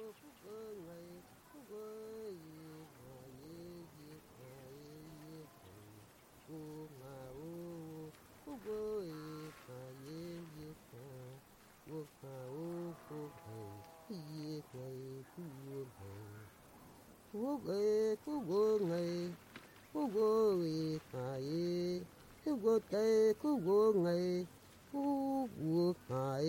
phúc ơi ngày phúc ơi gọi gì gọi gì u mà u phúc ơi phải gì gọi quốc mà u phúc hồng gì ngày phúc hồng phúc ngày quốc quốc hải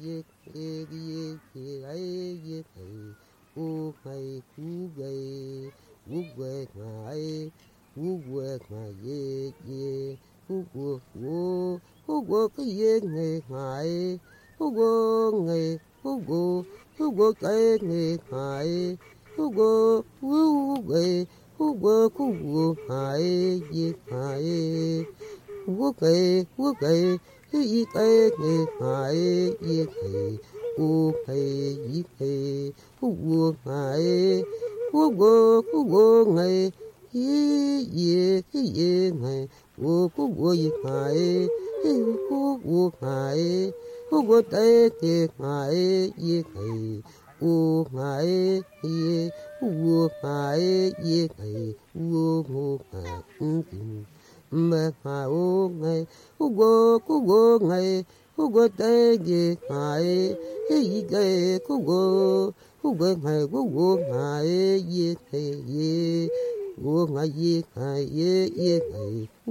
diệt diệt diệt diệt hải diệt hải quốc hải quốc về quốc về hải quốc về hải diệt diệt quốc quốc quốc quốc cái diệt ngày hải quốc quốc ngày quốc quốc cái ngày hải quốc quốc quốc về quốc quốc quốc quốc hải diệt hải quốc ngày quốc yi kai ne mai yi kai u kai yi kai u u mai u go u go mai yi yi yi mai u u go yi mai u u u mai u go tai ne mai yi kai u mai yi u mai yi kai u u mai mgbe ma onwe ugo kugo nwe ugo tege mae eyige kugo ugo nwe kugo mae ye ye ugo nwe ye ye ye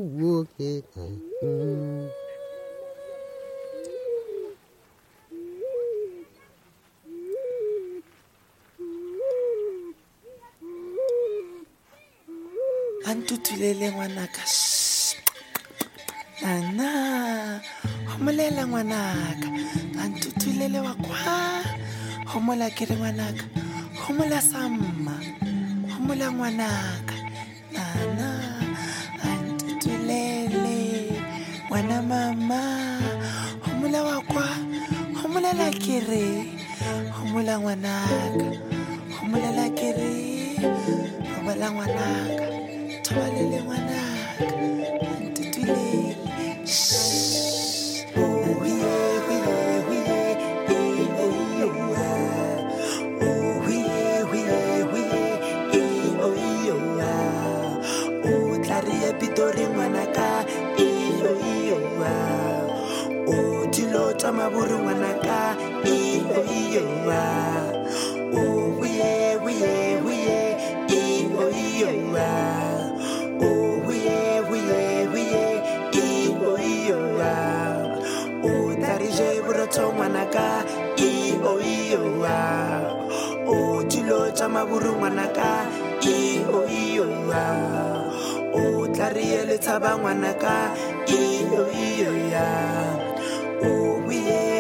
ugo ke nwe a ntutulele ngwanaka. Ana gomolela ngwanaka. A ntutulele wa kwa gomola ke re ngwanaka. Gomola samma. Gomola ngwanaka. Nana a ntutulele ngwana mama gomola wa kwa gomolela ke re gomola ngwanaka. Gomolela ke re gomola ngwanaka thobalele ngwanaka tsa maburu ngwanaka iyo iyowa o tla re le tshaba ngwanaka ya o wiye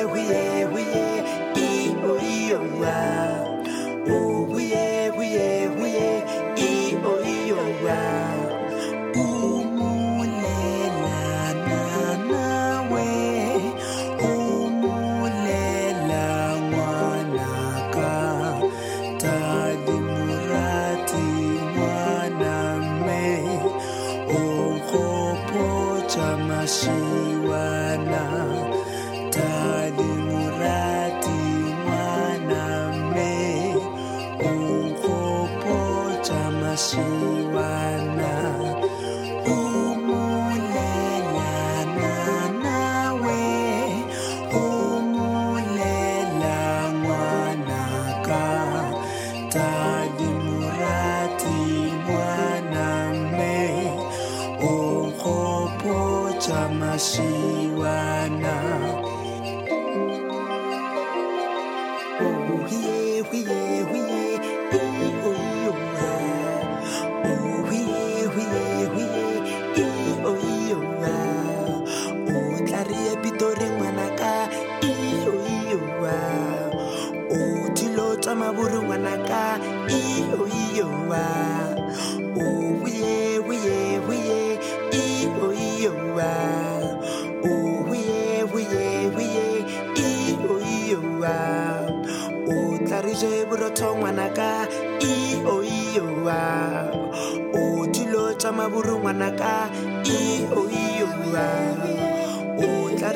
mašiwana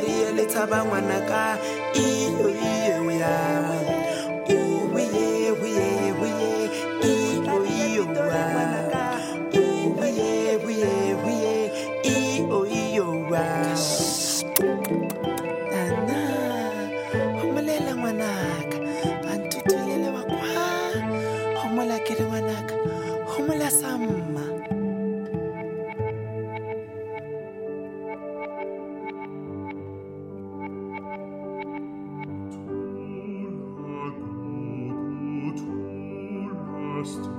re ye letshaba ngwanaka iyo iyo ya trust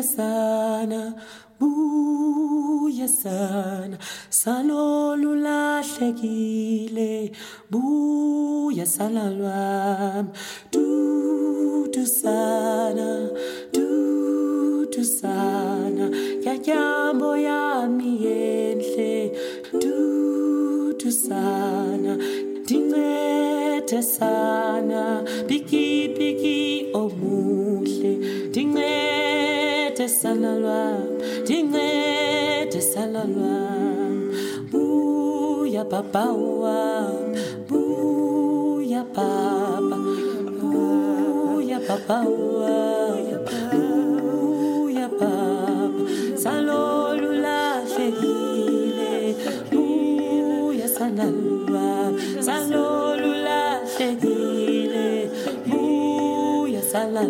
Buya sana, buya sana, salolu lahlekile, buya sala lwam, dudu sana, dudu sana, yatyambo yami yenhle, dudu sana, dincede sana, biki omuhle, dincede sana lwam, dincede sana lwam, buya baba wam, buya baba, buya baba wam, buya baba, salolu lahlekile, buya sana lwam, salolu lahlekile, buya sana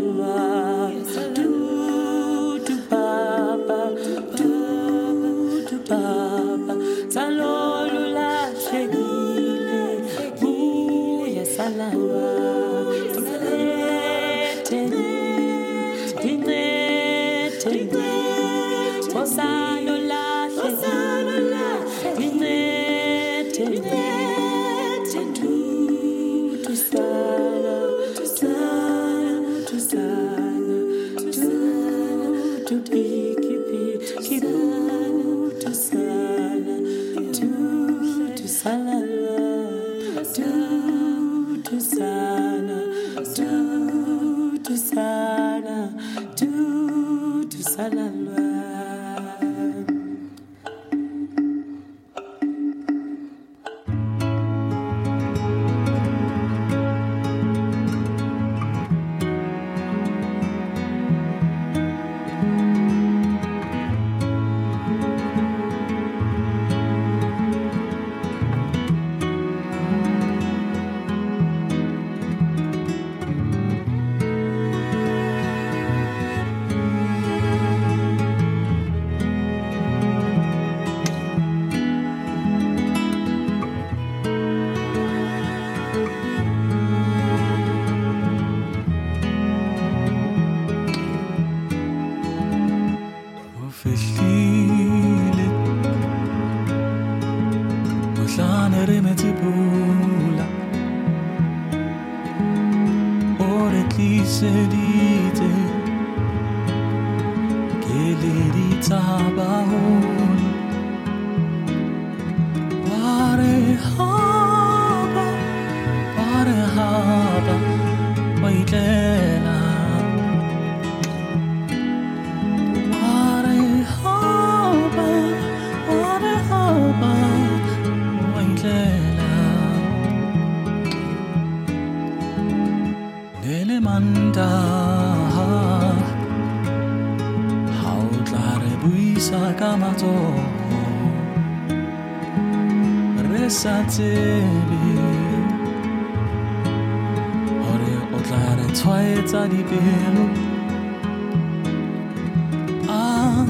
tsebe Hore o tla re tshwaetsa dipelo A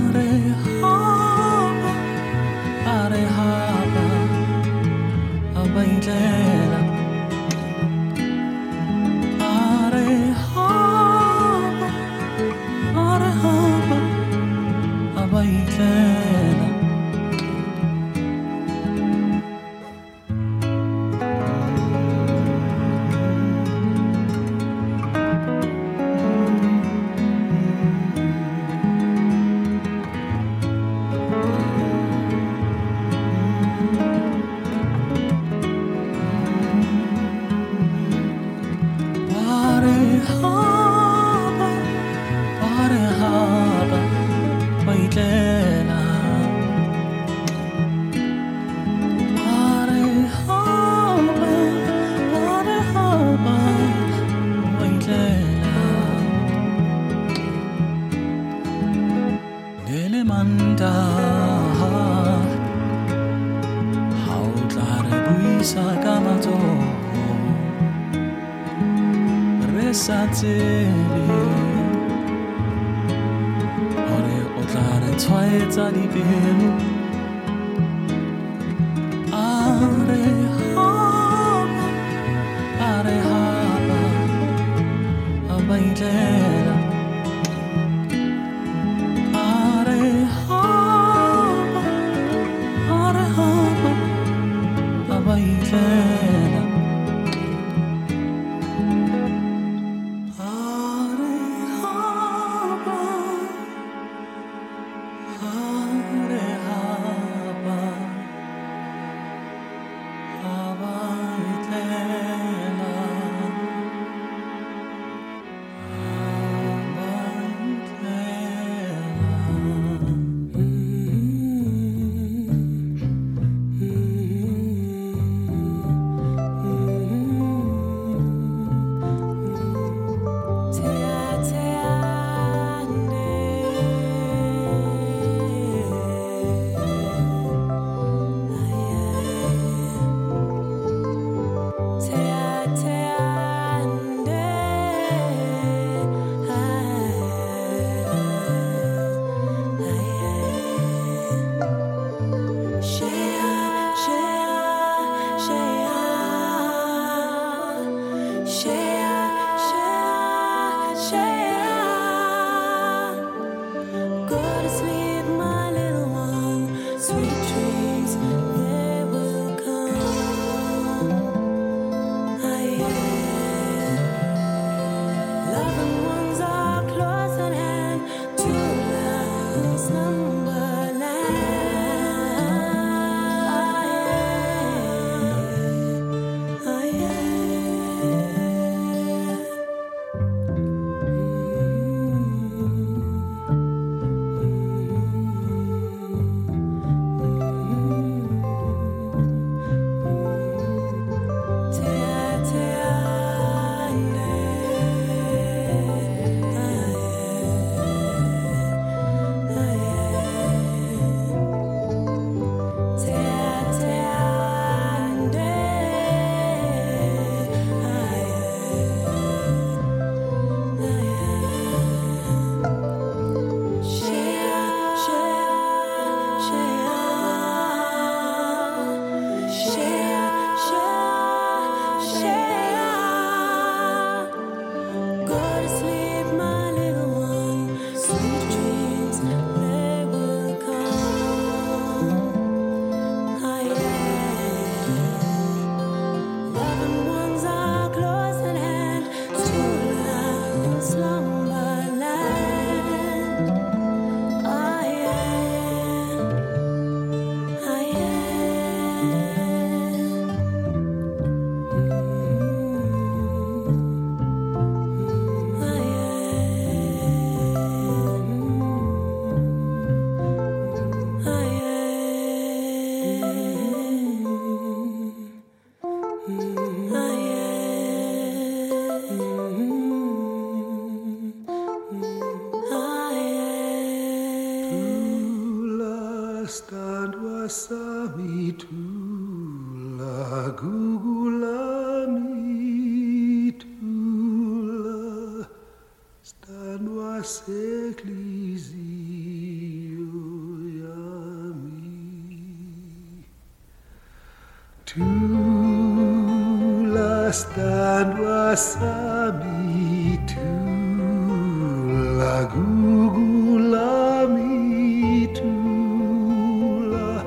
Thula standwa sami thula gugulami thula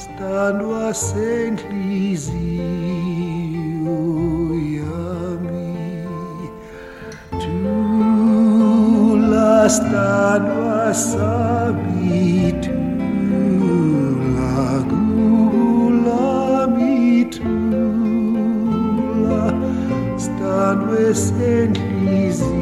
standwa senhliziyo yami. Thula standwa sami standwe senhliziyo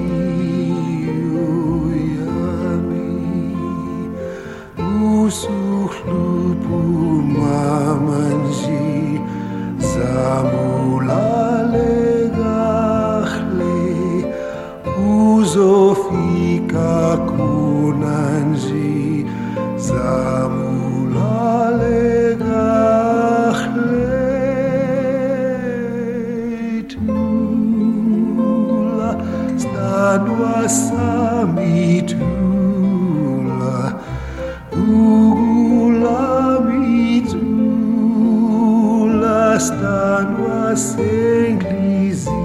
está no lise.